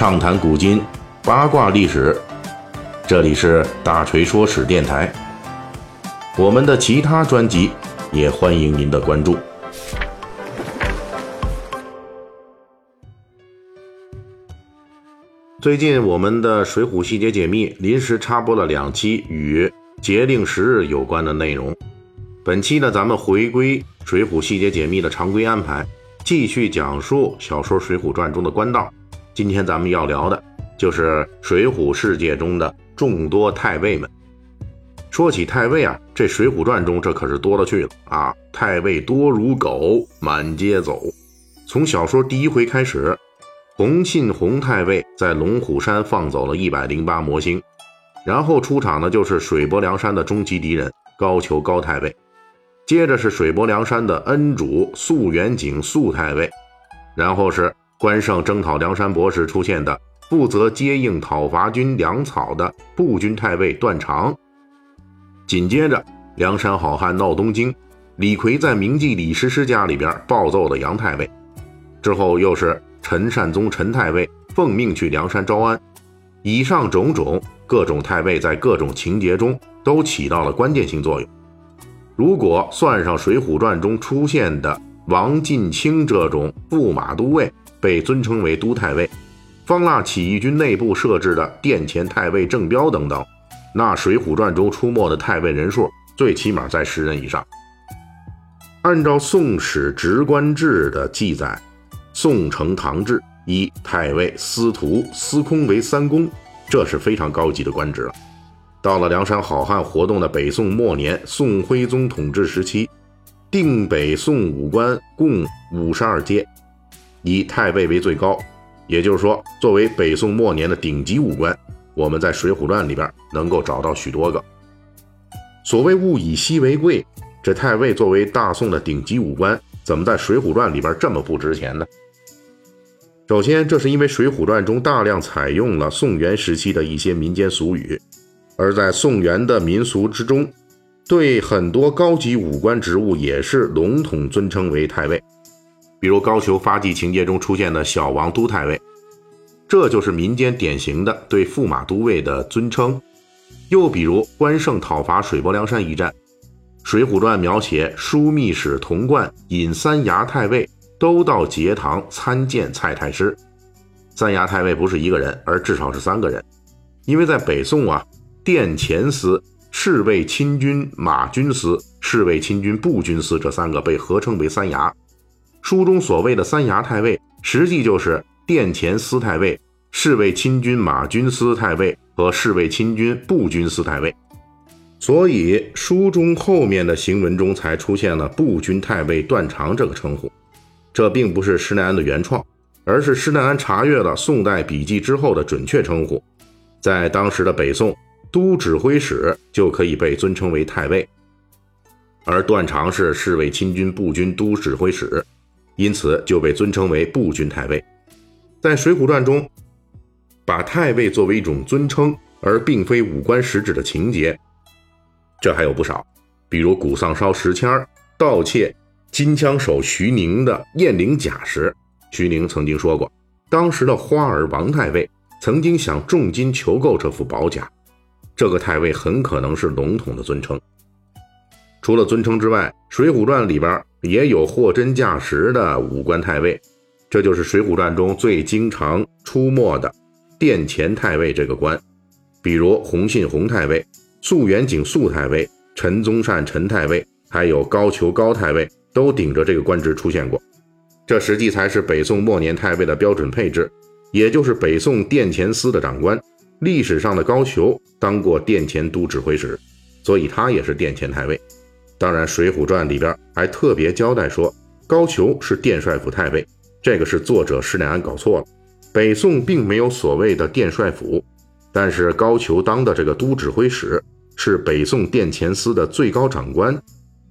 畅谈古今，八卦历史。这里是大锤说史电台。我们的其他专辑也欢迎您的关注。最近我们的《水浒细节解密》临时插播了两期与节令时日有关的内容。本期呢，咱们回归《水浒细节解密》的常规安排，继续讲述小说《水浒传》中的官道。今天咱们要聊的就是水浒世界中的众多太尉们。说起太尉啊，这《水浒传》中这可是多了去了啊！太尉多如狗，满街走。从小说第一回开始。洪信洪太尉在龙虎山放走了一百零八魔星，然后出场的就是水泊梁山的终极敌人高俅高太尉，接着是水泊梁山的恩主肃远景肃太尉，然后是关胜征讨梁山伯时出现的负责接应讨伐军粮草的步军太尉段长，紧接着梁山好汉闹东京，李逵在名妓李师师家里边暴揍了杨太尉，之后又是。陈善宗陈太尉奉命去梁山招安，以上种种各种太尉在各种情节中都起到了关键性作用。如果算上《水浒传》中出现的王进清这种驸马都尉被尊称为都太尉，方腊起义军内部设置的殿前太尉郑彪等等，那《水浒传》中出没的太尉人数最起码在十人以上。按照《宋史职官志》的记载。宋承唐制以太尉、司徒、司空为三公，这是非常高级的官职了。到了梁山好汉活动的北宋末年，宋徽宗统治时期，定北宋武官共五十二阶，以太尉为最高。也就是说，作为北宋末年的顶级武官，我们在《水浒传》里边能够找到许多个。所谓物以稀为贵，这太尉作为大宋的顶级武官。怎么在《水浒传》里边这么不值钱呢？首先，这是因为《水浒传》中大量采用了宋元时期的一些民间俗语，而在宋元的民俗之中，对很多高级武官职务也是笼统尊称为太尉。比如高俅发迹情节中出现的小王都太尉，这就是民间典型的对驸马都尉的尊称。又比如关胜讨伐水泊梁山一战。《水浒传》描写枢密使童贯引三衙太尉都到节堂参见蔡太师。三衙太尉不是一个人，而至少是三个人，因为在北宋啊，殿前司、侍卫亲军马军司、侍卫亲军步军司这三个被合称为三衙。书中所谓的三衙太尉，实际就是殿前司太尉、侍卫亲军马军司太尉和侍卫亲军步军司太尉。所以书中后面的行文中才出现了步军太尉段长这个称呼，这并不是施耐庵的原创，而是施耐庵查阅了宋代笔记之后的准确称呼。在当时的北宋，都指挥使就可以被尊称为太尉，而段长是侍卫亲军步军都指挥使，因此就被尊称为步军太尉。在《水浒传》中，把太尉作为一种尊称，而并非武官实质的情节。这还有不少，比如古丧烧石签盗窃金枪手徐宁的燕翎甲时，徐宁曾经说过，当时的花儿王太尉曾经想重金求购这副宝甲，这个太尉很可能是笼统的尊称。除了尊称之外，《水浒传》里边也有货真价实的武官太尉，这就是《水浒传》中最经常出没的殿前太尉这个官，比如洪信洪太尉。肃远景肃太尉、陈宗善陈太尉，还有高俅高太尉，都顶着这个官职出现过。这实际才是北宋末年太尉的标准配置，也就是北宋殿前司的长官。历史上的高俅当过殿前都指挥使，所以他也是殿前太尉。当然，《水浒传》里边还特别交代说，高俅是殿帅府太尉，这个是作者施耐庵搞错了。北宋并没有所谓的殿帅府。但是高俅当的这个都指挥使是北宋殿前司的最高长官，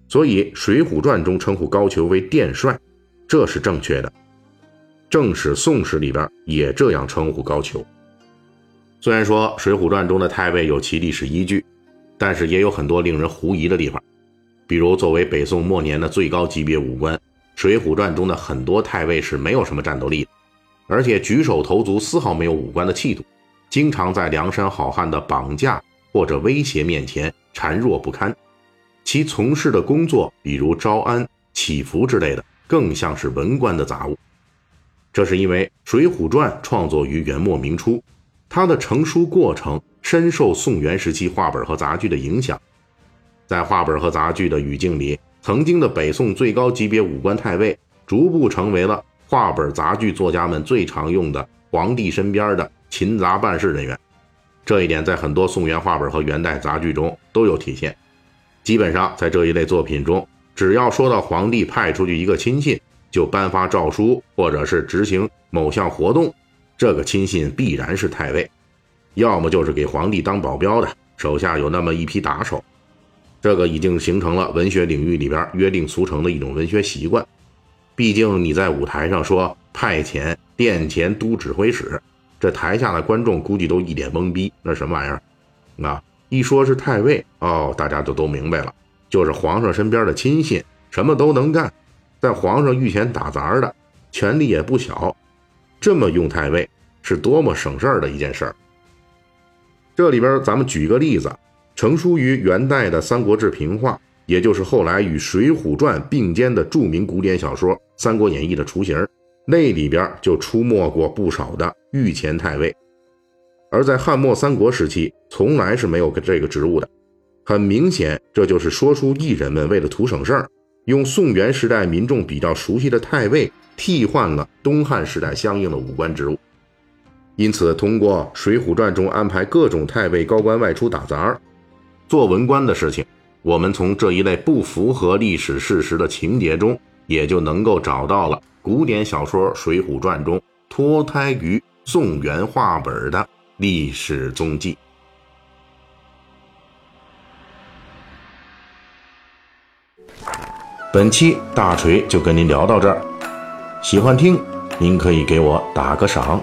所以《水浒传》中称呼高俅为殿帅，这是正确的。正史、宋史里边也这样称呼高俅。虽然说《水浒传》中的太尉有其历史依据，但是也有很多令人狐疑的地方。比如，作为北宋末年的最高级别武官，《水浒传》中的很多太尉是没有什么战斗力的。而且举手投足丝毫没有武官的气度，经常在梁山好汉的绑架或者威胁面前孱弱不堪。其从事的工作，比如招安、祈福之类的，更像是文官的杂物。这是因为《水浒传》创作于元末明初，它的成书过程深受宋元时期话本和杂剧的影响。在话本和杂剧的语境里，曾经的北宋最高级别武官太尉，逐步成为了话本杂剧作家们最常用的皇帝身边的勤杂办事人员。这一点在很多宋元话本和元代杂剧中都有体现。基本上，在这一类作品中，只要说到皇帝派出去一个亲信，就颁发诏书或者是执行某项活动，这个亲信必然是太尉，要么就是给皇帝当保镖的，手下有那么一批打手。这个已经形成了文学领域里边约定俗成的一种文学习惯。毕竟你在舞台上说派遣殿前都指挥使，这台下的观众估计都一脸懵逼，那什么玩意儿？啊，一说是太尉，哦，大家就都明白了，就是皇上身边的亲信，什么都能干，在皇上御前打杂的，权力也不小。这么用太尉是多么省事儿的一件事儿。这里边咱们举个例子。成书于元代的《三国志平话》，也就是后来与《水浒传》并肩的著名古典小说《三国演义》的雏形，那里边就出没过不少的御前太尉。而在汉末三国时期，从来是没有这个职务的。很明显，这就是说书艺人们为了图省事儿，用宋元时代民众比较熟悉的太尉替换了东汉时代相应的武官职务。因此，通过《水浒传》中安排各种太尉高官外出打杂做文官的事情，我们从这一类不符合历史事实的情节中，也就能够找到了古典小说《水浒传》中脱胎于宋元话本的历史踪迹。本期大锤就跟您聊到这儿，喜欢听您可以给我打个赏。